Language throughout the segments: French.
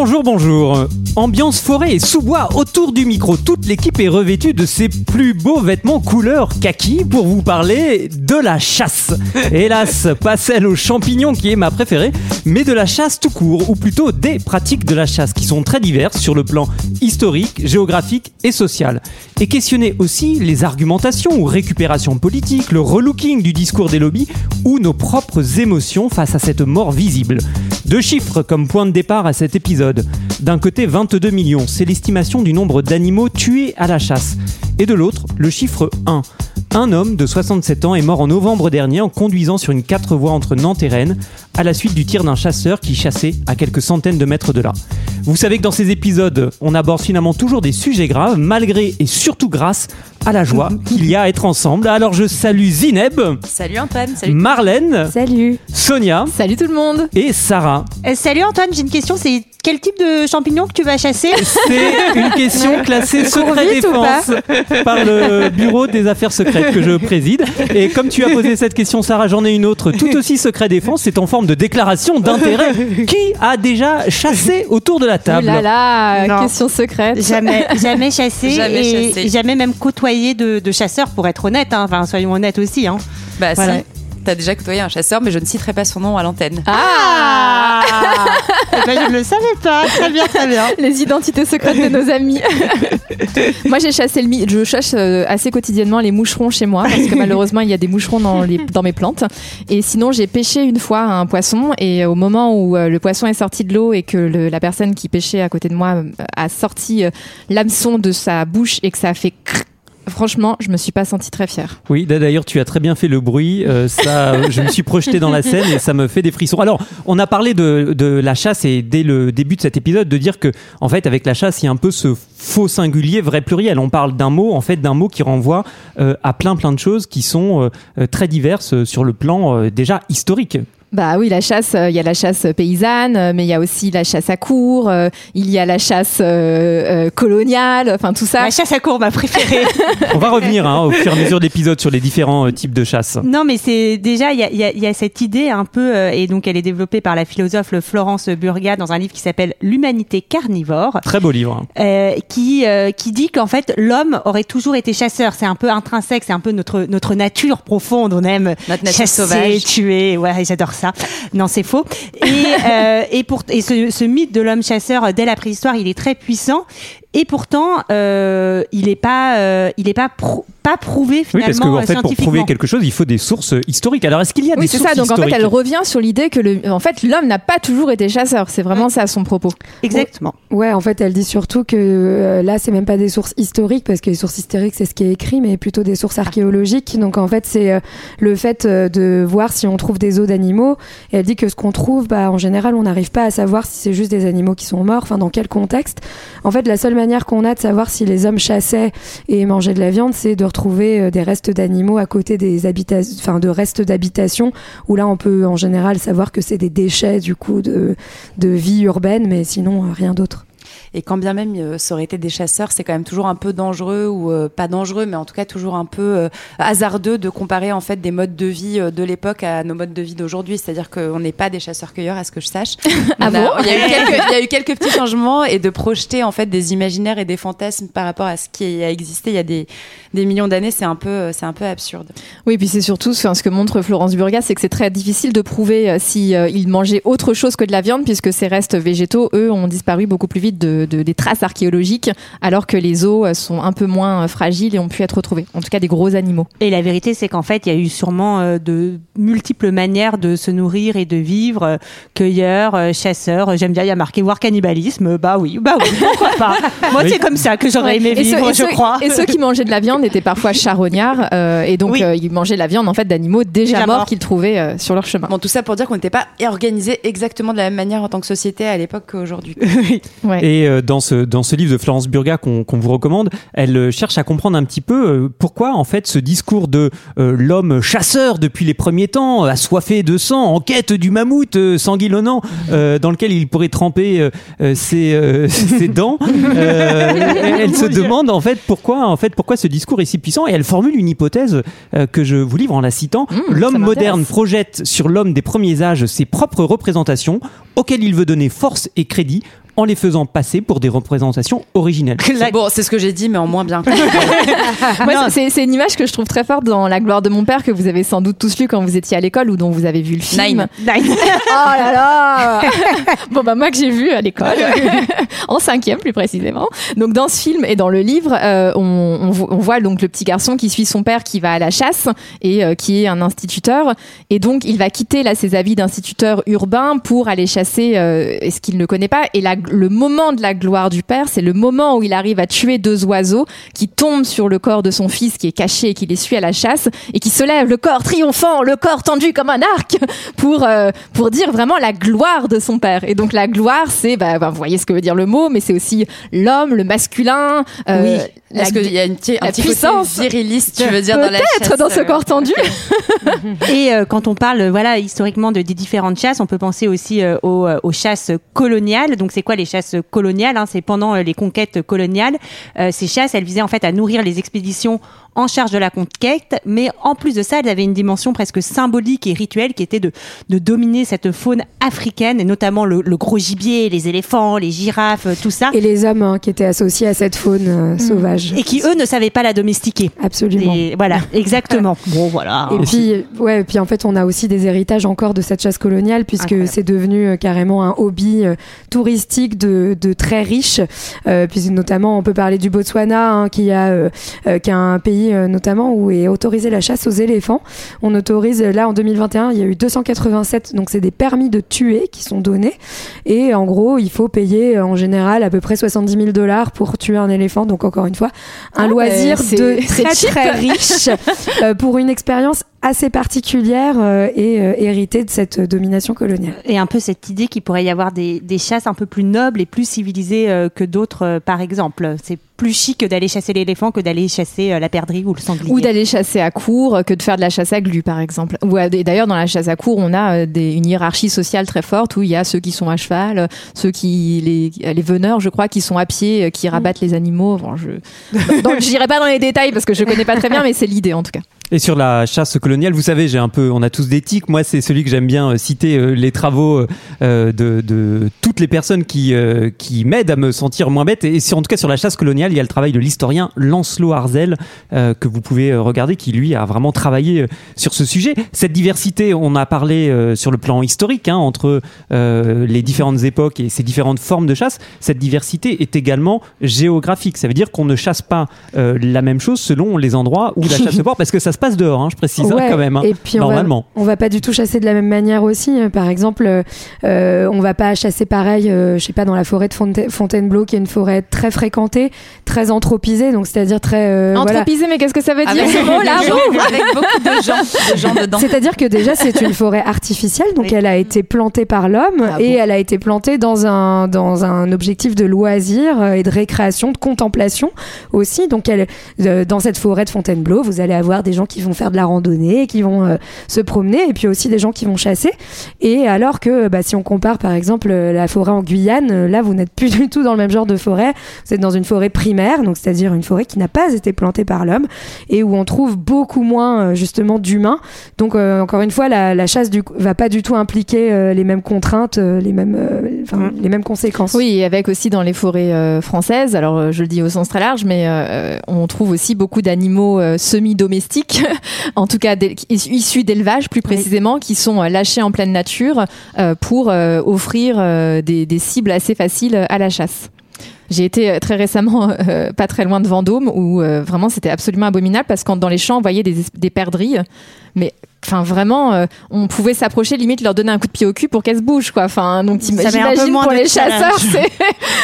Bonjour, bonjour. Ambiance forêt et sous-bois autour du micro. Toute l'équipe est revêtue de ses plus beaux vêtements couleur kaki pour vous parler de la chasse. Hélas, pas celle aux champignons qui est ma préférée, mais de la chasse tout court, ou plutôt des pratiques de la chasse qui sont très diverses sur le plan historique, géographique et social. Et questionner aussi les argumentations ou récupérations politiques, le relooking du discours des lobbies ou nos propres émotions face à cette mort visible. Deux chiffres comme point de départ à cet épisode. D'un côté, 22 millions, c'est l'estimation du nombre d'animaux tués à la chasse. Et de l'autre, le chiffre 1. Un homme de 67 ans est mort en novembre dernier en conduisant sur une 4 voies entre Nantes et Rennes à la suite du tir d'un chasseur qui chassait à quelques centaines de mètres de là. Vous savez que dans ces épisodes, on aborde finalement toujours des sujets graves, malgré et surtout grâce à la joie qu'il y a à être ensemble. Alors je salue Zineb, Salut Antoine, salut. Marlène, Salut. Sonia Salut tout le monde. et Sarah. Euh, salut Antoine, j'ai une question, c'est quel type de champignon que tu vas chasser? C'est une question classée secret défense par le bureau des affaires secrètes que je préside. Et comme tu as posé cette question, Sarah, j'en ai une autre tout aussi secret défense. C'est en forme de déclaration d'intérêt. Qui a déjà chassé autour de la Oh table là là, Non. question secrète. Jamais, jamais chassé Jamais et chassé. jamais même côtoyé de, de chasseurs pour être honnête. hein. Enfin, soyons honnêtes aussi. Hein. Bah Voilà. si, t'as déjà côtoyé un chasseur, mais je ne citerai pas son nom à l'antenne. Ah Eh ben, je ne le savais pas. Très bien, très bien. Les identités secrètes de nos amis. moi, j'ai chassé le mi. Je chasse euh, assez quotidiennement les moucherons chez moi parce que malheureusement, il y a des moucherons dans, les, dans mes plantes. Et sinon, j'ai pêché une fois un poisson et au moment où euh, le poisson est sorti de l'eau et que le- la personne qui pêchait à côté de moi euh, a sorti euh, l'hameçon de sa bouche et que ça a fait crrr, Franchement, je me suis pas sentie très fière. Oui, d'ailleurs, tu as très bien fait le bruit. Euh, ça, je me suis projeté dans la scène et ça me fait des frissons. Alors, on a parlé de, de la chasse et dès le début de cet épisode de dire que, en fait, avec la chasse, il y a un peu ce faux singulier, vrai pluriel. On parle d'un mot, en fait, d'un mot qui renvoie euh, à plein plein de choses qui sont euh, très diverses sur le plan déjà historique. Bah oui, la chasse, euh, il y a la chasse paysanne, euh, mais il y a aussi la chasse à cour, euh, il y a la chasse euh, euh, coloniale, enfin tout ça. La chasse à cour, ma préférée. On va revenir hein, au fur et à mesure de l'épisode sur les différents euh, types de chasse. Non, mais c'est déjà, il y a, il y a- il y a cette idée un peu, euh, et donc elle est développée par la philosophe Florence Burga dans un livre qui s'appelle L'humanité carnivore. Très beau livre. hein. euh, qui euh, qui dit qu'en fait l'homme aurait toujours été chasseur. C'est un peu intrinsèque, c'est un peu notre notre nature profonde. On aime Notre nature chasser, sauvage. tuer. Ouais, j'adore ça. Non, c'est faux. Et euh, et pour et ce, ce mythe de l'homme chasseur euh, dès la préhistoire, il est très puissant. Et pourtant, euh, il est pas euh, il est pas prou- pas prouvé Oui, finalement parce fait, pour prouver scientifiquement. quelque chose, il faut des sources euh, historiques. Alors, est-ce qu'il y a Oui, des c'est sources ça. Donc en fait, elle revient sur l'idée que le, en fait, l'homme n'a pas toujours été chasseur. C'est vraiment ça son propos. Exactement. Ouais, en fait, elle dit surtout que euh, là, c'est même pas des sources historiques, parce que les sources historiques, c'est ce qui est écrit, mais plutôt des sources archéologiques. Donc, en fait, c'est euh, le fait euh, de voir si on trouve des os d'animaux. Et elle dit que ce qu'on trouve, bah, en général, on n'arrive pas à savoir si c'est juste des animaux qui sont morts, enfin, dans quel contexte? En fait, la seule manière qu'on a de savoir si les hommes chassaient et mangeaient de la viande, c'est de retrouver euh, des restes d'animaux à côté des habitations, enfin, de restes d'habitation, où là, on peut en général savoir que c'est des déchets, du coup, de, de vie urbaine, mais sinon, euh, rien d'autre. Et quand bien même euh, ça aurait été des chasseurs, c'est quand même toujours un peu dangereux ou euh, pas dangereux, mais en tout cas toujours un peu euh, hasardeux de comparer en fait des modes de vie de l'époque à nos modes de vie d'aujourd'hui. C'est-à-dire qu'on n'est pas des chasseurs-cueilleurs, à ce que je sache. Ah bon il, y a eu quelques, il y a eu quelques petits changements et de projeter en fait des imaginaires et des fantasmes par rapport à ce qui a existé il y a des, des millions d'années, c'est un peu, c'est un peu absurde. Oui, puis c'est surtout enfin, ce que montre Florence Burga, c'est que c'est très difficile de prouver si euh, ils mangeaient autre chose que de la viande, puisque ces restes végétaux, eux, ont disparu beaucoup plus vite de, de- des traces archéologiques, alors que les os euh, sont un peu moins euh, fragiles et ont pu être retrouvés. En tout cas, des gros animaux. Et la vérité, c'est qu'en fait, il y a eu sûrement euh, de multiples manières de se nourrir et de vivre. euh, cueilleur, euh, chasseur. J'aime bien, il y a marqué voir cannibalisme. Bah oui, bah oui, pourquoi pas. Moi, Oui. c'est comme ça que j'aurais aimé et, ceux, vivre, et je ceux- crois. et ceux qui mangeaient de la viande étaient parfois charognards, euh, et donc Oui. euh, ils mangeaient la viande en fait d'animaux déjà, Déjà morts qu'ils trouvaient euh, sur leur chemin. Bon, tout ça pour dire qu'on n'était pas organisé exactement de la même manière en tant que société à l'époque qu'aujourd'hui. Ouais. Et euh, dans ce, dans ce livre de Florence Burga qu'on qu'on vous recommande, elle euh, cherche à comprendre un petit peu euh, pourquoi en fait ce discours de euh, l'homme chasseur depuis les premiers temps, assoiffé de sang, en quête du mammouth euh, sanguillonnant, euh, dans lequel il pourrait tremper ses, ses dents. Elle se demande en fait pourquoi en fait pourquoi ce discours est si puissant et elle formule une hypothèse que je vous livre en la citant. l'homme moderne projette sur l'homme des premiers âges ses propres représentations auxquelles il veut donner force et crédit en les faisant passer pour des représentations originelles. Bon, c'est ce que j'ai dit, mais en moins bien. C'est une image que je trouve très forte dans La gloire de mon père que vous avez sans doute tous lu quand vous étiez à l'école ou dont vous avez vu le film. Nine. Oh là là Bon bah moi que j'ai vu à l'école, en cinquième plus précisément. Donc dans ce film et dans le livre, euh, on, on vo- on voit donc le petit garçon qui suit son père qui va à la chasse et euh, qui est un instituteur. Et donc il va quitter là ses habits d'instituteur urbain pour aller chasser euh, ce qu'il ne connaît pas. Et la- le moment de la gloire du père, c'est le moment où il arrive à tuer deux oiseaux qui tombent sur le corps de son fils qui est caché et qui les suit à la chasse et qui se lève le corps triomphant, le corps tendu comme un arc pour euh, pour dire vraiment la gloire de son père. Et donc la gloire, c'est bah, bah, vous voyez ce que veut dire le mot, mais c'est aussi l'homme, le masculin. euh, la Est-ce qu'il y a une un petit puissance. côté viriliste, tu veux dire, dans la Peut-être chasse, dans ce euh, corps tendu. Et euh, quand on parle, voilà, historiquement de, des différentes chasses, on peut penser aussi euh, aux, aux chasses coloniales. Donc, c'est les chasses coloniales hein C'est pendant euh, les conquêtes coloniales. Euh, ces chasses, elles visaient en fait à nourrir les expéditions en charge de la conquête, mais en plus de ça, elles avaient une dimension presque symbolique et rituelle qui était de, de dominer cette faune africaine, et notamment le, le gros gibier, les éléphants, les girafes, tout ça, Et les hommes hein, qui étaient associés à cette faune euh, sauvage. et qui eux ne savaient pas la domestiquer. Absolument. Et voilà, exactement. bon, voilà. Et puis, ouais, et puis en fait, on a aussi des héritages encore de cette chasse coloniale, puisque Incroyable. c'est devenu euh, carrément un hobby euh, touristique de, de très riches. Euh, puis notamment, on peut parler du Botswana, hein, qui, a, euh, euh, qui est un pays euh, notamment où est autorisée la chasse aux éléphants. On autorise, euh, là en 2021, il y a eu 287, donc c'est des permis de tuer qui sont donnés. Et en gros, il faut payer euh, en général à peu près 70 000 dollars pour tuer un éléphant. Donc encore une fois, un Ah, loisir de très très riche pour une expérience assez particulière euh, et euh, héritée de cette domination coloniale. et un peu cette idée qu'il pourrait y avoir des, des chasses un peu plus nobles et plus civilisées euh, que d'autres, euh, par exemple. C'est plus chic d'aller chasser l'éléphant que d'aller chasser euh, la perdrix ou le sanglier. Ou d'aller chasser à court que de faire de la chasse à glu, par exemple. Ou d'ailleurs, dans la chasse à court, on a euh, des, une hiérarchie sociale très forte où il y a ceux qui sont à cheval, ceux qui les, les veneurs, je crois, qui sont à pied, qui rabattent les animaux. Bon, je n'irai pas dans les détails parce que je connais pas très bien, mais c'est l'idée en tout cas. Et sur la chasse coloniale, vous savez, j'ai un peu, on a tous des tics. Moi, c'est celui que j'aime bien euh, citer euh, les travaux euh, de, toutes les personnes qui qui m'aident à me sentir moins bête. Et en tout cas sur la chasse coloniale, il y a le travail de l'historien Lancelot Arzel que vous pouvez regarder, qui lui a vraiment travaillé sur ce sujet. Cette diversité, on a parlé sur le plan historique hein, entre les différentes époques et ces différentes formes de chasse. Cette diversité est également géographique. Ça veut dire qu'on ne chasse pas la même chose selon les endroits où la chasse se porte, parce que ça se passe dehors. hein, je précise hein, quand même. hein, et puis on normalement. va, on va pas du tout chasser de la même manière aussi. Par exemple, euh, euh, on va pas chasser pareil, euh, je sais pas, dans la forêt de Fonta- Fontainebleau, qui est une forêt très fréquentée, très anthropisée, donc c'est-à-dire très euh, voilà. Anthropisé, mais qu'est-ce que ça veut dire Avec, ce gens- avec beaucoup de gens, de gens dedans. C'est-à-dire que déjà c'est une forêt artificielle, donc Oui. elle a été plantée par l'homme Ah et bon elle a été plantée dans un dans un objectif de loisir euh, et de récréation, de contemplation aussi. Donc elle, euh, dans cette forêt de Fontainebleau, vous allez avoir des gens qui vont faire de la randonnée, qui vont euh, se promener, et puis aussi des gens qui vont chasser. Et alors que bah, si on compare par exemple euh, la forêt en Guyane, euh, là vous n'êtes plus du tout dans le même genre de forêt. Vous êtes dans une forêt primaire, donc c'est-à-dire une forêt qui n'a pas été plantée par l'homme et où on trouve beaucoup moins justement d'humains. Donc euh, encore une fois, la, la chasse du, va pas du tout impliquer euh, les mêmes contraintes, euh, les mêmes, enfin, les mêmes conséquences. Oui, avec aussi dans les forêts françaises, alors je le dis au sens très large, mais on trouve aussi beaucoup d'animaux euh, en tout cas issus d'élevage plus précisément, qui sont euh, lâchés en pleine nature euh, pour euh, offrir des, des cibles assez faciles à la chasse. J'ai été très récemment euh, pas très loin de Vendôme où euh, vraiment c'était absolument abominable parce que dans les champs on voyait des, es- des perdrix mais enfin vraiment, euh, on pouvait s'approcher limite leur donner un coup de pied au cul pour qu'elles se bougent quoi. Enfin donc j'imagine pour les chasseurs,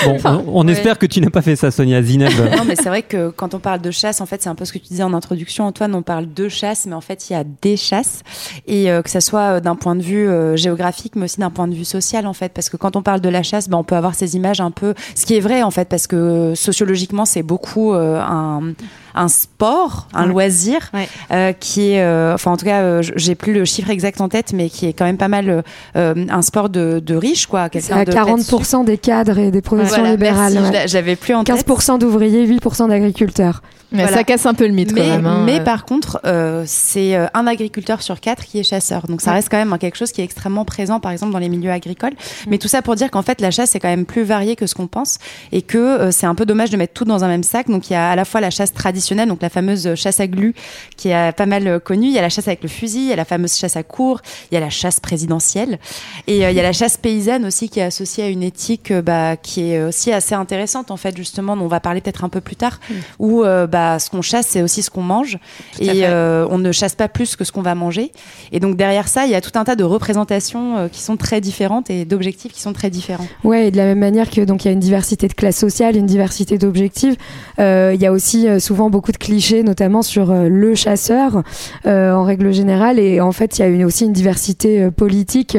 Bon, on, on ouais. espère que tu n'as pas fait ça, Sonia Zineb. Non, mais c'est vrai que quand on parle de chasse, en fait, c'est un peu ce que tu disais en introduction, Antoine. On parle de chasse, mais en fait, il y a des chasses. Et euh, que ça soit euh, d'un point de vue euh, géographique, mais aussi d'un point de vue social, en fait. Parce que quand on parle de la chasse, ben, on peut avoir ces images un peu. Ce qui est vrai, en fait, parce que sociologiquement, c'est beaucoup euh, un, un sport, un Ouais. loisir, Ouais. euh, qui est. euh, enfin, en tout cas, euh, j'ai plus le chiffre exact en tête, mais qui est quand même pas mal un sport de, de riches, quoi. À de là-dessus. 40% des cadres et des professions Voilà, libérales. j'avais plus en tête. 15% d'ouvriers, 8% d'agriculteurs. Mais Voilà. ça casse un peu le mythe mais, quand même. hein. mais par contre, euh, c'est euh, un agriculteur sur quatre qui est chasseur. Donc ça reste quand même quelque chose qui est extrêmement présent, par exemple, dans les milieux agricoles. Mais tout ça pour dire qu'en fait, la chasse, c'est quand même plus varié que ce qu'on pense et que euh, c'est un peu dommage de mettre tout dans un même sac. Donc il y a à la fois la chasse traditionnelle, donc la fameuse chasse à glu, qui est euh, pas mal euh, connue. Il y a la chasse avec le fusil, il y a la fameuse chasse à cour, il y a la chasse présidentielle. Et euh, il y a la chasse paysanne aussi qui est associée à une éthique euh, bah, qui est aussi assez intéressante, en fait, justement, dont on va parler peut-être un peu plus tard, où euh, bah, ce qu'on chasse, c'est aussi ce qu'on mange. Et euh, on ne chasse pas plus que ce qu'on va manger. Et donc derrière ça, il y a tout un tas de représentations euh, qui sont très différentes et d'objectifs qui sont très différents. Ouais, et de la même manière que donc il y a une diversité de classes sociales, une diversité d'objectifs, euh, il y a aussi euh, souvent beaucoup de clichés, notamment sur euh, le chasseur euh, en règle générale. Et en fait, il y a une, aussi une diversité euh, politique.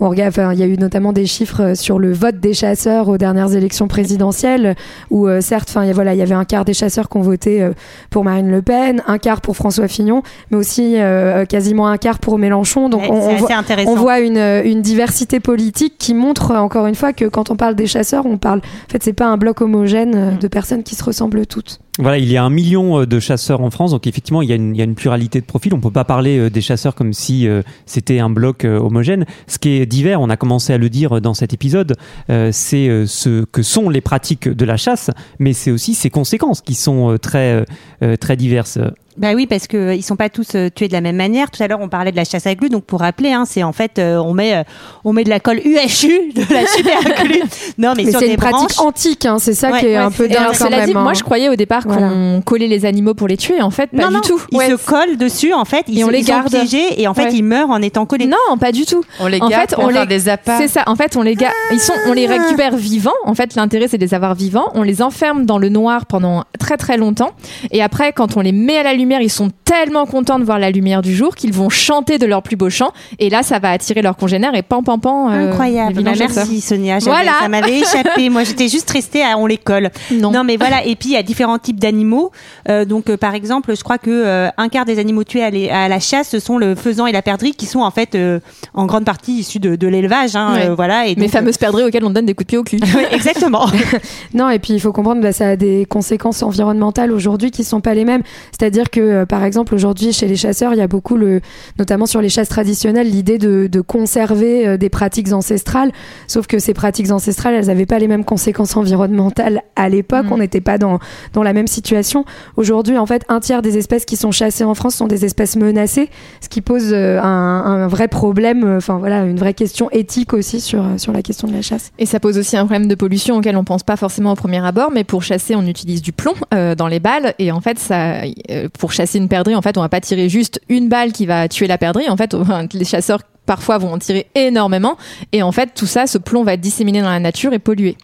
On regarde, enfin, il y a eu notamment des chiffres sur le vote des chasseurs aux dernières élections présidentielles, où euh, certes, enfin, il y a- voilà, il y avait un quart des chasseurs qui ont voté euh, pour Marine Le Pen, un quart pour François Fillon, mais aussi euh, quasiment un quart pour Mélenchon. Donc Ouais, on, voit, on voit une, une diversité politique qui montre euh, encore une fois que quand on parle des chasseurs, on parle. En fait, c'est pas un bloc homogène euh, de personnes qui se ressemblent toutes. Voilà, il y a un million euh, de chasseurs en France, donc effectivement, il y a une, il y a une pluralité de profils. On peut pas parler euh, des chasseurs comme si euh, c'était un bloc euh, homogène. Ce qui est divers, on a commencé à le dire dans cet épisode, euh, c'est euh, ce que sont les pratiques de la chasse, mais c'est aussi ses conséquences qui sont euh, très euh, euh, très diverses. Bah oui, parce que euh, ils sont pas tous euh, tués de la même manière. Tout à l'heure, on parlait de la chasse à glu, donc pour rappeler, hein, c'est en fait euh, on met euh, on met de la colle UHU, de la super glu. Non, mais, Mais sur c'est des une pratique branches. antique, hein, c'est ça Ouais, qui est ouais, un peu dingue alors, quand cela même. dit, hein. moi je croyais au départ Voilà. qu'on collait les animaux pour les tuer. En fait, pas non, du non, tout. ils Ouais, se collent dessus en fait, ils, Et on se- les ils sont garde. piégés et en fait Ouais. ils meurent en étant collés. Non, pas du tout. On les En garde fait, pour on faire les- des appâts. C'est ça. En fait, on les ga- ils sont, on les récupère vivants. En fait, l'intérêt c'est de les avoir vivants. On les enferme dans le noir pendant très très longtemps. Et après, quand on les met à la lumière, ils sont tellement contents de voir la lumière du jour qu'ils vont chanter de leur plus beau chant. Et là, ça va attirer leurs congénères et pan pan pan. euh, Incroyable. Bah, merci Sonia. Voilà. Ça m'avait échappé. Moi, j'étais juste restée à on les colle. Non. Non, mais voilà. Et puis il y a différents types d'animaux. Euh, donc, euh, par exemple, je crois que euh, un quart des animaux tués à, les- à la chasse, ce sont le faisan et la perdrix, qui sont en fait euh, en grande partie issus de, de l'élevage. Hein, Ouais. euh, voilà. Et Mes fameuses perdrix auxquelles on donne des coups de pied au cul. exactement. Non, et puis il faut comprendre que bah, ça a des conséquences environnementales aujourd'hui qui sont pas les mêmes. C'est-à-dire que, euh, par exemple, aujourd'hui, chez les chasseurs, il y a beaucoup, le, notamment sur les chasses traditionnelles, l'idée de, de conserver euh, des pratiques ancestrales. Sauf que ces pratiques ancestrales, elles n'avaient pas les mêmes conséquences environnementales à l'époque. Mm. On n'était pas dans, dans la même situation. Aujourd'hui, en fait, un tiers des espèces qui sont chassées en France sont des espèces menacées, ce qui pose euh, un, un vrai problème, enfin voilà, une vraie question éthique aussi sur, sur la question de la chasse. Et ça pose aussi un problème de pollution auquel on pense pas forcément au premier abord, mais pour chasser, on utilise du plomb euh, dans les balles. Et en fait, ça, euh, pour chasser une perdrix, en fait, on va pas tirer juste une balle qui va tuer la perdrix. En fait, les chasseurs parfois vont en tirer énormément. Et en fait, tout ça, ce plomb va être disséminé dans la nature et polluer.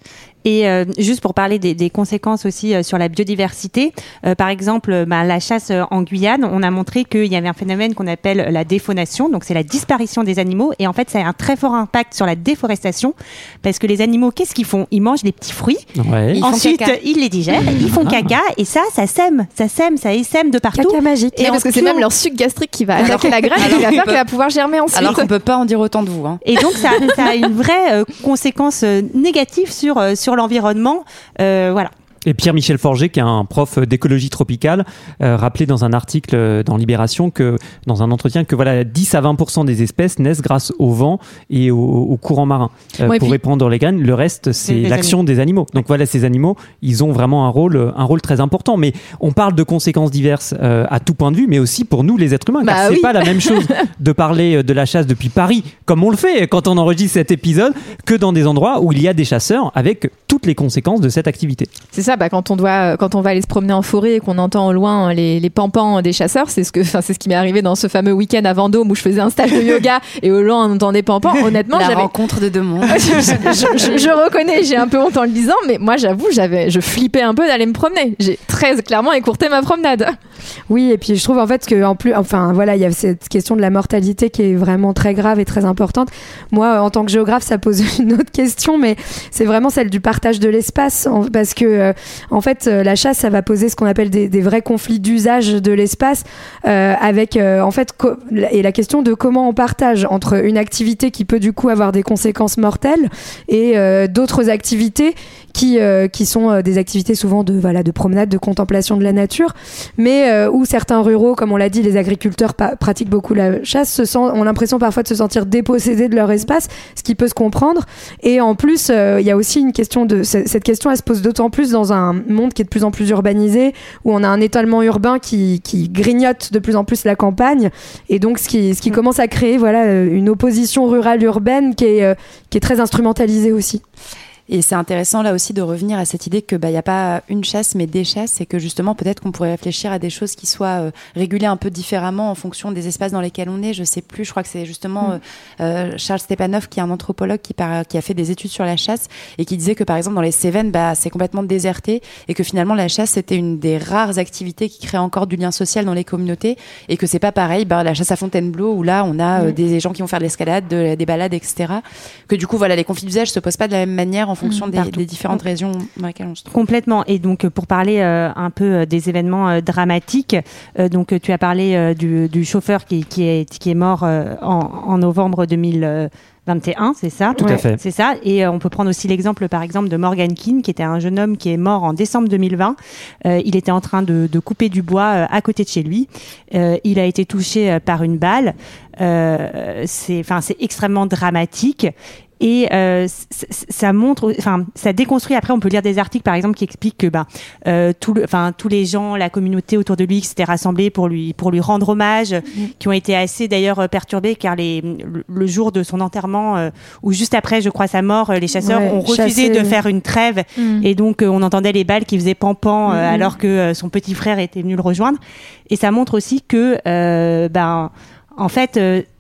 Et euh, juste pour parler des, des conséquences aussi euh, sur la biodiversité, euh, par exemple, euh, bah, la chasse euh, en Guyane, on a montré qu'il y avait un phénomène qu'on appelle la défaunation, donc c'est la disparition des animaux, et en fait ça a un très fort impact sur la déforestation, parce que les animaux, qu'est-ce qu'ils font? Ils mangent des petits fruits, Ouais. Ils ensuite caca. ils les digèrent, ils font caca, et ça, ça sème, ça sème, ça essaime de partout. Caca magique. Et parce que c'est même leur suc gastrique qui va attaquer la graine qui va faire peut- qu'elle va pouvoir germer ensuite. Alors qu'on peut pas en dire autant de vous. Hein. Et donc ça, ça a une vraie euh, conséquence euh, négative sur euh, l'environnement, Euh, voilà. Et Pierre-Michel Forger, qui est un prof d'écologie tropicale, euh, rappelait dans un article euh, dans Libération que dans un entretien que voilà 10 à 20% des espèces naissent grâce au vent et au, au courant marin euh, Ouais, pour puis- répandre les graines. Le reste, c'est l'action des animaux. Donc voilà, ces animaux, ils ont vraiment un rôle un rôle très important. Mais on parle de conséquences diverses euh, à tout point de vue, mais aussi pour nous les êtres humains, car Bah c'est pas la même chose de parler euh, de la chasse depuis Paris, comme on le fait quand on enregistre cet épisode, que dans des endroits où il y a des chasseurs avec toutes les conséquences de cette activité. C'est ça, déjà, bah, quand on doit, quand on va aller se promener en forêt et qu'on entend au loin les, les pampans des chasseurs, c'est ce que, enfin, c'est ce qui m'est arrivé dans ce fameux week-end à Vendôme où je faisais un stage de yoga et au loin on entendait pampans. Honnêtement, La rencontre de deux mondes. je, je- je- je reconnais, j'ai un peu honte en le disant, mais moi j'avoue, j'avais, je flippais un peu d'aller me promener. J'ai très clairement écourté ma promenade. Oui, et puis je trouve en fait que en plus, enfin voilà, il y a cette question de la mortalité qui est vraiment très grave et très importante. Moi, en tant que géographe, ça pose une autre question, mais c'est vraiment celle du partage de l'espace, parce que euh, en fait, euh, la chasse, ça va poser ce qu'on appelle des, vrais conflits d'usage de l'espace, euh, avec en fait et la question de comment on partage entre une activité qui peut du coup avoir des conséquences mortelles et d'autres activités qui qui sont des activités souvent de voilà de promenade, de contemplation de la nature mais euh, où certains ruraux, comme on l'a dit, les agriculteurs pratiquent beaucoup la chasse, se sent, ont l'impression parfois de se sentir dépossédés de leur espace, ce qui peut se comprendre. Et en plus, euh, il y a aussi une question de cette question, elle se pose d'autant plus dans un monde qui est de plus en plus urbanisé, où on a un étalement urbain qui, qui grignote de plus en plus la campagne, et donc ce qui, ce qui commence à créer voilà euh, une opposition rurale urbaine qui est qui est très instrumentalisée aussi. Et c'est intéressant là aussi de revenir à cette idée que bah il y a pas une chasse mais des chasses et que justement peut-être qu'on pourrait réfléchir à des choses qui soient euh, régulées un peu différemment en fonction des espaces dans lesquels on est. Je sais plus, je crois que c'est justement euh, euh, Charles Stepanov qui est un anthropologue qui, par- qui a fait des études sur la chasse et qui disait que par exemple dans les Cévennes bah c'est complètement déserté et que finalement la chasse c'était une des rares activités qui crée encore du lien social dans les communautés et que c'est pas pareil bah la chasse à Fontainebleau où là on a euh, des gens qui vont faire de l'escalade, de- des balades etc. Que du coup voilà les conflits d'usage se posent pas de la même manière en fonction des, partout. des différentes régions dans lesquelles on se trouve. Complètement. Et donc, euh, pour parler euh, un peu euh, des événements euh, dramatiques, euh, donc tu as parlé euh, du, du chauffeur qui, qui, est, qui est mort euh, en, en novembre 2021, c'est ça Tout à fait. C'est ça. Et euh, on peut prendre aussi l'exemple, par exemple, de Morgan Keane, qui était un jeune homme qui est mort en décembre 2020. Euh, il était en train de, de couper du bois euh, à côté de chez lui. Euh, il a été touché euh, par une balle. Euh, c'est, enfin, c'est extrêmement dramatique. Et euh, ça montre, enfin, ça déconstruit. Après, on peut lire des articles, par exemple, qui expliquent que, ben, euh, tout le, enfin, tous les gens, la communauté autour de lui, qui s'étaient rassemblés pour lui, pour lui rendre hommage, qui ont été assez d'ailleurs euh, perturbés, car les, le, jour de son enterrement, euh, ou juste après, je crois, sa mort, euh, les chasseurs Ouais, ont refusé de faire une trêve, et donc euh, on entendait les balles qui faisaient pampan, euh, Mhm. alors que son petit frère était venu le rejoindre. Et ça montre aussi que, ben, en fait.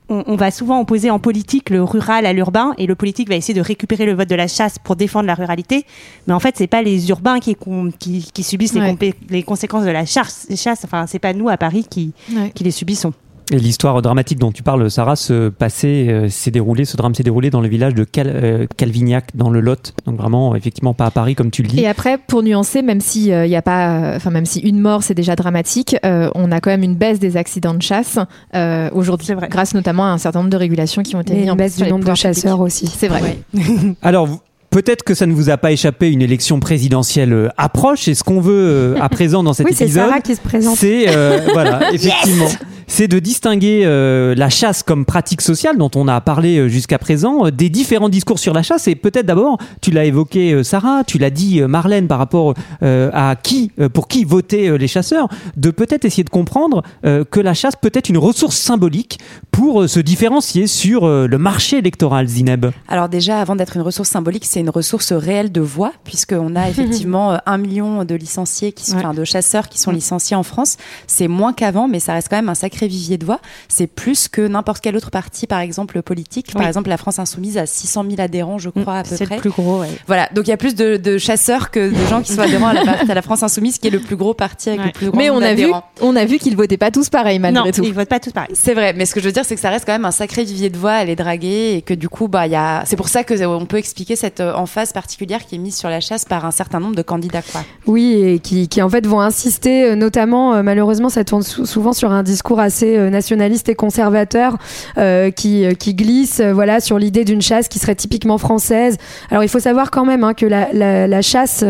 On, on va souvent opposer en politique le rural à l'urbain et le politique va essayer de récupérer le vote de la chasse pour défendre la ruralité. Mais en fait, c'est pas les urbains qui, con- qui, qui subissent les, Ouais. compé- les conséquences de la chasse. Enfin, c'est pas nous à Paris qui, Ouais. qui les subissons. Et l'histoire dramatique dont tu parles, Sarah, se passait, euh, s'est déroulé, ce drame s'est déroulé dans le village de Cal- euh, Calvignac, dans le Lot. Donc vraiment, effectivement, pas à Paris comme tu le dis. Et après, pour nuancer, même si il y a pas, enfin même si une mort c'est déjà dramatique, euh, on a quand même une baisse des accidents de chasse euh, aujourd'hui, C'est vrai. grâce notamment à un certain nombre de régulations qui ont été mises en une place baisse sur du nombre de chasseurs aussi. C'est vrai. Alors, vous- peut-être que ça ne vous a pas échappé, une élection présidentielle euh, approche. Et ce qu'on veut euh, à présent dans cet Oui, c'est épisode, Sarah qui se présente. c'est euh, voilà, effectivement, c'est de distinguer euh, la chasse comme pratique sociale dont on a parlé euh, jusqu'à présent, euh, des différents discours sur la chasse. Et peut-être d'abord, tu l'as évoqué, euh, Sarah, tu l'as dit, euh, Marlène, par rapport euh, à qui, euh, pour qui votaient euh, les chasseurs, de peut-être essayer de comprendre euh, que la chasse peut être une ressource symbolique pour euh, se différencier sur euh, le marché électoral, Zineb. Alors déjà, avant d'être une ressource symbolique, c'est une ressource réelle de voix, puisqu'on a effectivement un million de licenciés, qui sont, Ouais. enfin de chasseurs qui sont licenciés en France. C'est moins qu'avant, mais ça reste quand même un sacré vivier de voix. C'est plus que n'importe quel autre parti, par exemple politique. Par Oui. exemple, la France Insoumise a 600 000 adhérents, je crois, à peu C'est près. le plus gros. ouais. Voilà, donc il y a plus de, de chasseurs que de gens qui sont adhérents à la, à la France Insoumise, qui est le plus gros parti avec Ouais. le plus grand Mais on a vu, on a vu qu'ils votaient pas tous pareil malgré Non, tout. ils votent pas tous pareil. C'est vrai, mais ce que je veux dire, c'est que ça reste quand même un sacré vivier de voix, elle est draguée, et que du coup, bah, il y a, c'est pour ça que euh, on peut expliquer cette emphase particulière qui est mise sur la chasse par un certain nombre de candidats, quoi. Oui, et qui, qui en fait vont insister, euh, notamment, euh, malheureusement, ça tourne sou- souvent sur un discours assez euh, nationaliste et conservateur, euh, qui, euh, qui glisse, euh, voilà, sur l'idée d'une chasse qui serait typiquement française. Alors, il faut savoir quand même hein, que la, la, la chasse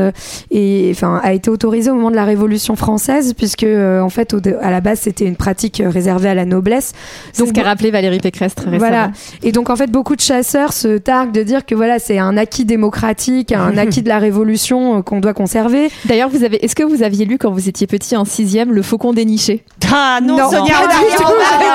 est, enfin, a été autorisée au moment de la Révolution française, puisque euh, en fait, au à la base, c'était une pratique réservée à la noblesse. C'est ce qu'a rappelé Valérie Pécresse très récemment. Voilà. Et donc en fait, beaucoup de chasseurs se targuent de dire que voilà, c'est un acquis démocratique, un acquis de la révolution euh, qu'on doit conserver. D'ailleurs, vous avez, est-ce que vous aviez lu quand vous étiez petit en sixième le Faucon déniché Ah non, Non. Sonia,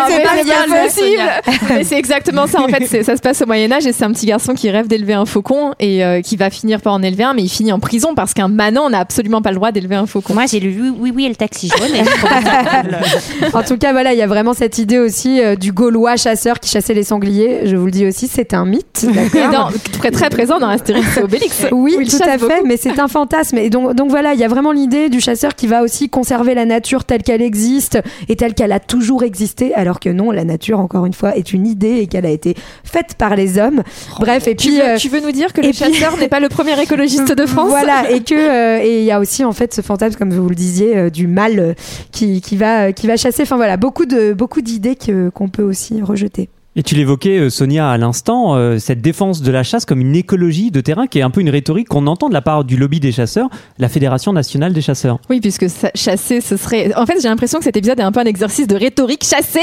C'est mais pas c'est bien, bien possible. Mais c'est exactement ça. En fait, ça se passe au Moyen Âge et c'est un petit garçon qui rêve d'élever un faucon et euh, qui va finir par en élever un, mais il finit en prison parce qu'un manant n'a absolument pas le droit d'élever un faucon. Moi, j'ai lu Oui, oui, et le taxi jaune. et. En tout cas, voilà, il y a vraiment cette idée aussi euh, du Gaulois chasseur qui chassait les sangliers. Je vous le dis aussi, c'est un mythe. Dans- très très présent dans Astérix et Obélix. Oui, tout à fait, beaucoup. mais c'est un fantasme. Et donc, donc voilà, il y a vraiment l'idée du chasseur qui va aussi conserver la nature telle qu'elle existe et telle qu'elle a toujours existé, alors que non, la nature, encore une fois, est une idée et qu'elle a été faite par les hommes. Bref, et Tu puis. veux, euh, tu veux nous dire que le chasseur n'est pas le premier écologiste de France Voilà, et que euh, et il y a aussi en fait ce fantasme, comme vous le disiez, euh, du mal qui, qui va qui va chasser. Enfin voilà, beaucoup de beaucoup d'idées qu'on peut aussi rejeter. Et tu l'évoquais, euh, Sonia, à l'instant, euh, cette défense de la chasse comme une écologie de terrain qui est un peu une rhétorique qu'on entend de la part du lobby des chasseurs, la Fédération nationale des chasseurs. Oui, puisque ça- chasser, ce serait. En fait, j'ai l'impression que cet épisode est un peu un exercice de rhétorique. Chasser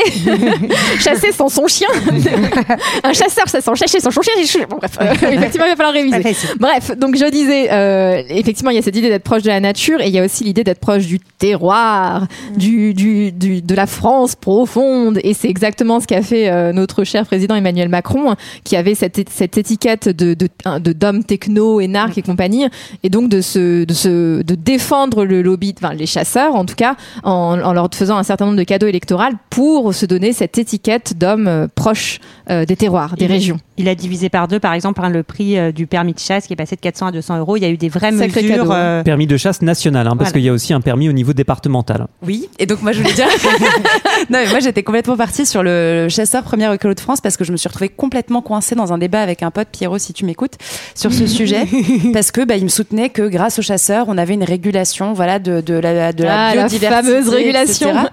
Chasser sans son chien Un chasseur, ça sans chasser sans son chien. Bon, bref, euh, effectivement, il va falloir réviser. Bref, donc je disais, euh, effectivement, il y a cette idée d'être proche de la nature et il y a aussi l'idée d'être proche du terroir, du, du, du- de la France profonde. Et c'est exactement ce qu'a fait euh, notre cher président Emmanuel Macron, qui avait cette, cette étiquette de, de, de d'homme techno, énarque et compagnie, et donc de se, de se, de défendre le lobby, enfin les chasseurs en tout cas, en, en leur faisant un certain nombre de cadeaux électoraux pour se donner cette étiquette d'homme euh, proche euh, des terroirs, des Il- régions. Il a divisé par deux, par exemple, hein, le prix euh, du permis de chasse qui est passé de 400 à 200 euros. Il y a eu des vraies Sacré mesures. cadeau. euh, Permis de chasse national, hein, parce Voilà. qu'il y a aussi un permis au niveau départemental. Oui, et donc moi je voulais dire. non, mais moi j'étais complètement partie sur le chasseur premier de France parce que je me suis retrouvée complètement coincée dans un débat avec un pote, Pierrot, si tu m'écoutes, sur ce sujet. Parce que bah, il me soutenait que grâce aux chasseurs, on avait une régulation voilà, de, de la, de la Ah, la biodiversité. fameuse régulation. etc.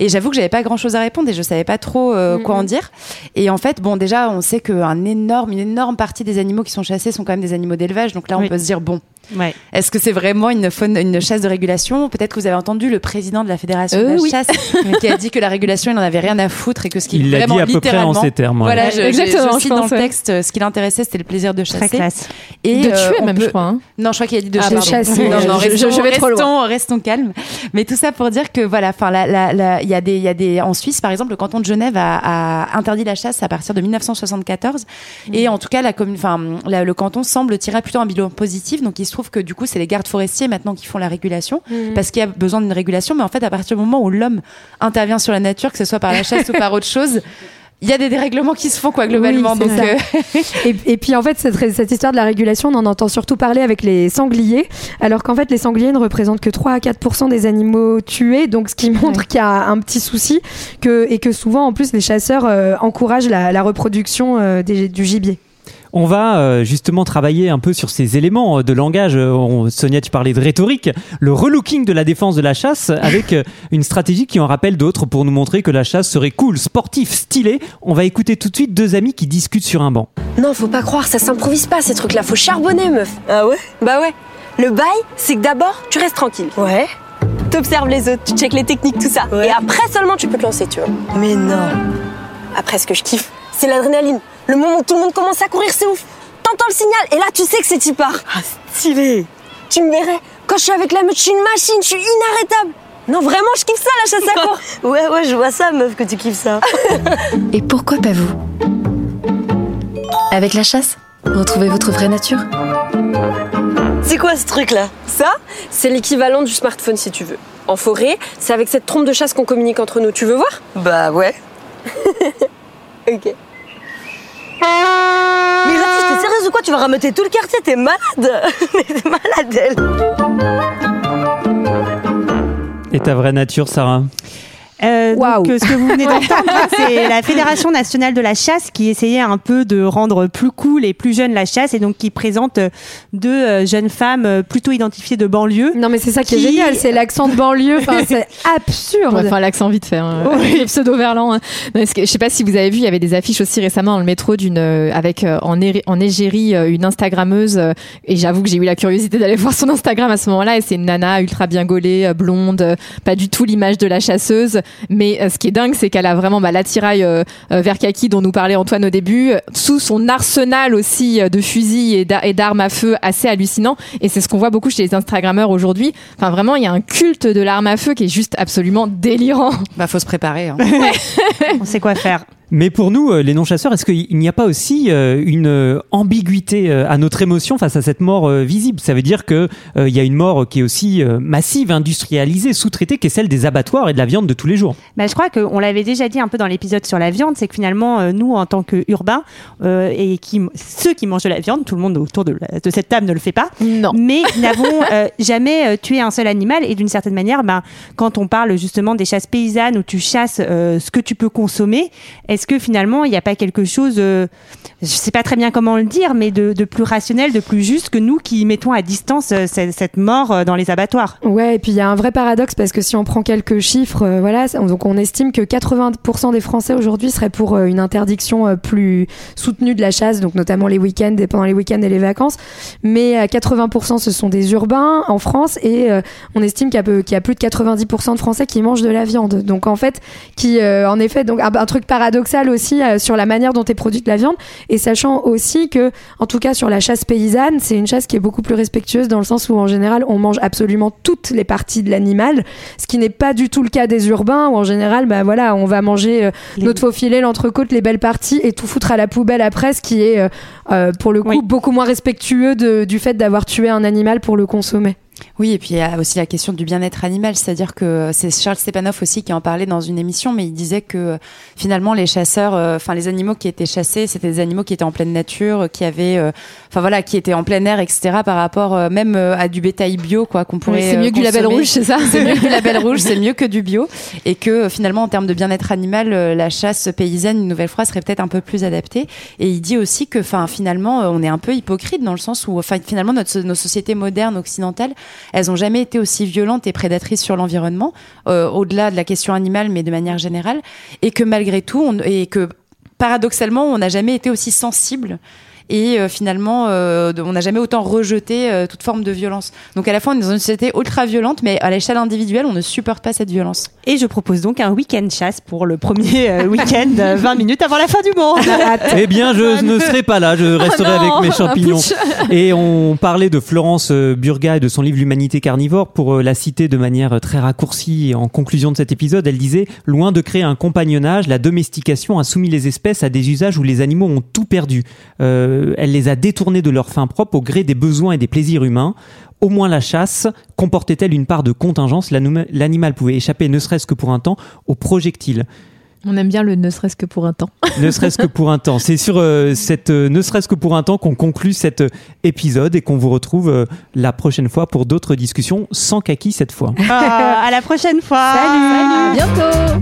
Et j'avoue que j'avais pas grand chose à répondre et je savais pas trop euh, quoi en dire. Et en fait, bon, déjà, on sait qu'un énorme, une énorme partie des animaux qui sont chassés sont quand même des animaux d'élevage. Donc là, on Oui. peut se dire, bon, ouais. est-ce que c'est vraiment une, faune, une chasse de régulation? Peut-être que vous avez entendu le président de la Fédération Euh, de la oui. chasse qui a dit que la régulation, il n'en avait rien à foutre et que ce qui Il vraiment dit à peu près en ces termes. ouais. Voilà, je, je- Exactement, je je cite dans le texte, euh, ce qui l'intéressait, c'était le plaisir de Très chasser. classe. Et de euh, tuer même, peut- je crois. hein. Non, je crois qu'il a dit de Ah, chasser. Non, non, restons, je vais trop restons, restons calmes. Mais tout ça pour dire que voilà, enfin, il y a des, il y a des, en Suisse, par exemple, le canton de Genève a, a interdit la chasse à partir de 1974. Et en tout cas, la commune, enfin, la- le canton semble tirer plutôt un bilan positif. Donc, il se trouve que du coup, c'est les gardes forestiers maintenant qui font la régulation parce qu'il y a besoin d'une régulation. Mais en fait, à partir du moment où l'homme intervient sur la nature, que ce soit par la chasse ou par autre chose, il y a des dérèglements qui se font quoi globalement. Oui, donc, euh, Et, et puis en fait, cette, cette histoire de la régulation, on en entend surtout parler avec les sangliers, alors qu'en fait, les sangliers ne représentent que 3 à 4% des animaux tués, donc ce qui montre qu'il y a un petit souci, que, et que souvent, en plus, les chasseurs euh, encouragent la, la reproduction euh, des- du gibier. On va euh, justement travailler un peu sur ces éléments euh, de langage. Euh, on- Sonia, tu parlais de rhétorique. Le relooking de la défense de la chasse avec une stratégie qui en rappelle d'autres pour nous montrer que la chasse serait cool, sportif, stylé. On va écouter tout de suite deux amis qui discutent sur un banc. Non, faut pas croire, ça s'improvise pas ces trucs-là, faut charbonner, meuf. Ah ouais? Bah ouais. Le bail, c'est que d'abord, tu restes tranquille. Ouais. T'observes les autres, tu checkes les techniques, tout ça. Ouais. Et après seulement, tu peux te lancer, tu vois. Mais non. Après, ce que je kiffe, c'est l'adrénaline. Le moment où tout le monde commence à courir, c'est ouf. T'entends le signal, et là, tu sais que c'est y part. Ah, stylé. Tu me verrais, quand je suis avec la meute, je suis une machine, je suis inarrêtable. Non, vraiment, je kiffe ça, la chasse à court. Ouais, ouais, je vois ça, meuf, que tu kiffes ça. Et pourquoi pas vous? Avec la chasse, retrouvez votre vraie nature? C'est quoi ce truc-là? Ça, c'est l'équivalent du smartphone, si tu veux. En forêt, c'est avec cette trompe de chasse qu'on communique entre nous. Tu veux voir? Bah ouais. Ok. Mais là, t'es sérieuse ou quoi Tu vas rameuter tout le quartier, t'es malade. Mais t'es malade, elle. Et ta vraie nature, Sarah? Euh, Waouh. donc, euh, ce que vous venez d'entendre, hein, c'est la Fédération nationale de la chasse qui essayait un peu de rendre plus cool et plus jeune la chasse et donc qui présente euh, deux euh, jeunes femmes plutôt identifiées de banlieue. Non, mais c'est ça qui, est génial, c'est l'accent de banlieue, enfin, c'est absurde. Faire l'accent vite fait. Hein. Le pseudo verlan. hein. Je sais pas si vous avez vu, il y avait des affiches aussi récemment dans le métro d'une euh, avec euh, en, en égérie une Instagrammeuse et j'avoue que j'ai eu la curiosité d'aller voir son Instagram à ce moment-là et c'est une nana ultra bien gaulée, blonde, pas du tout l'image de la chasseuse Mais euh, ce qui est dingue, c'est qu'elle a vraiment bah, l'attirail euh, euh, vers Kaki dont nous parlait Antoine au début, euh, sous son arsenal aussi euh, de fusils et d'armes à feu assez hallucinant. Et c'est ce qu'on voit beaucoup chez les Instagrammeurs aujourd'hui. Enfin, vraiment, il y a un culte de l'arme à feu qui est juste absolument délirant. Bah, faut se préparer. hein. On sait quoi faire. Mais pour nous, euh, les non-chasseurs, est-ce qu'il n'y a pas aussi euh, une euh, ambiguïté à notre émotion face à cette mort visible? Ça veut dire que euh, il y a une mort qui est aussi massive, industrialisée, sous-traitée, qui est celle des abattoirs et de la viande de tous les jours. Bah, je crois qu'on l'avait déjà dit un peu dans l'épisode sur la viande, c'est que finalement, nous, en tant qu'urbains, euh, et qui, ceux qui mangent de la viande, tout le monde autour de, la- de cette table ne le fait pas, Non. mais n'avons euh, jamais tué un seul animal. Et d'une certaine manière, ben, quand on parle justement des chasses paysannes où tu chasses euh, ce que tu peux consommer, est-ce que finalement, il n'y a pas quelque chose, euh, je sais pas très bien comment le dire, mais de, plus rationnel, de plus juste que nous qui mettons à distance euh, cette, mort euh, dans les abattoirs? Ouais, et puis il y a un vrai paradoxe parce que si on prend quelques chiffres, voilà, donc on estime que 80% des Français aujourd'hui seraient pour une interdiction plus soutenue de la chasse, donc notamment les week-ends pendant les week-ends et les vacances. Mais à 80% ce sont des urbains en France et on estime qu'il y, a plus de 90% de Français qui mangent de la viande. Donc en fait, qui en effet, donc un truc paradoxal aussi euh, sur la manière dont est produite la viande et sachant aussi que, en tout cas sur la chasse paysanne, c'est une chasse qui est beaucoup plus respectueuse dans le sens où en général on mange absolument toutes les parties de l'animal, ce qui n'est pas du tout le cas des urbains où en général, bah voilà, on va manger euh, Les- notre faux filet, l'entrecôte, les belles parties et tout foutre à la poubelle après, ce qui est euh, euh, pour le coup Oui. beaucoup moins respectueux de- du fait d'avoir tué un animal pour le consommer. Oui, et puis il y a aussi la question du bien-être animal, c'est-à-dire que c'est Charles Stepanoff aussi qui en parlait dans une émission, mais il disait que finalement les chasseurs, euh, enfin les animaux qui étaient chassés, c'était des animaux qui étaient en pleine nature, qui avaient, euh, enfin voilà, qui étaient en plein air, etc. Par rapport euh, même à du bétail bio, quoi, qu'on pourrait. c'est mieux que du label rouge, c'est ça C'est mieux que du label rouge, c'est mieux que du bio, et que finalement en termes de bien-être animal, la chasse paysanne une nouvelle fois serait peut-être un peu plus adaptée. Et il dit aussi que, enfin finalement, on est un peu hypocrite dans le sens où, enfin finalement notre, nos sociétés modernes occidentales, elles ont jamais été aussi violentes et prédatrices sur l'environnement, euh, au-delà de la question animale, mais de manière générale, et que malgré tout, et que paradoxalement, on n'a jamais été aussi sensible. Et euh, finalement, euh, on n'a jamais autant rejeté euh, toute forme de violence. Donc à la fois, on est dans une société ultra violente, mais à l'échelle individuelle, on ne supporte pas cette violence. Et je propose donc un week-end chasse pour le premier euh, week-end, euh, 20 minutes avant la fin du monde. Eh bien, je ne serai pas là, je resterai Oh non, avec mes champignons. Et on parlait de Florence Burga et de son livre L'humanité carnivore. Pour la citer de manière très raccourcie en conclusion de cet épisode, elle disait Loin de créer un compagnonnage, la domestication a soumis les espèces à des usages où les animaux ont tout perdu. Euh, euh, elle les a détournés de leur fin propre au gré des besoins et des plaisirs humains. Au moins la chasse comportait-elle une part de contingence L'animal pouvait échapper, ne serait-ce que pour un temps, aux projectiles. On aime bien le ne serait-ce que pour un temps. ne serait-ce que pour un temps. C'est sur euh, cette euh, ne serait-ce que pour un temps qu'on conclut cet euh, épisode et qu'on vous retrouve la prochaine fois pour d'autres discussions sans kaki cette fois. Ah, à la prochaine fois. Salut. Salut. Bientôt.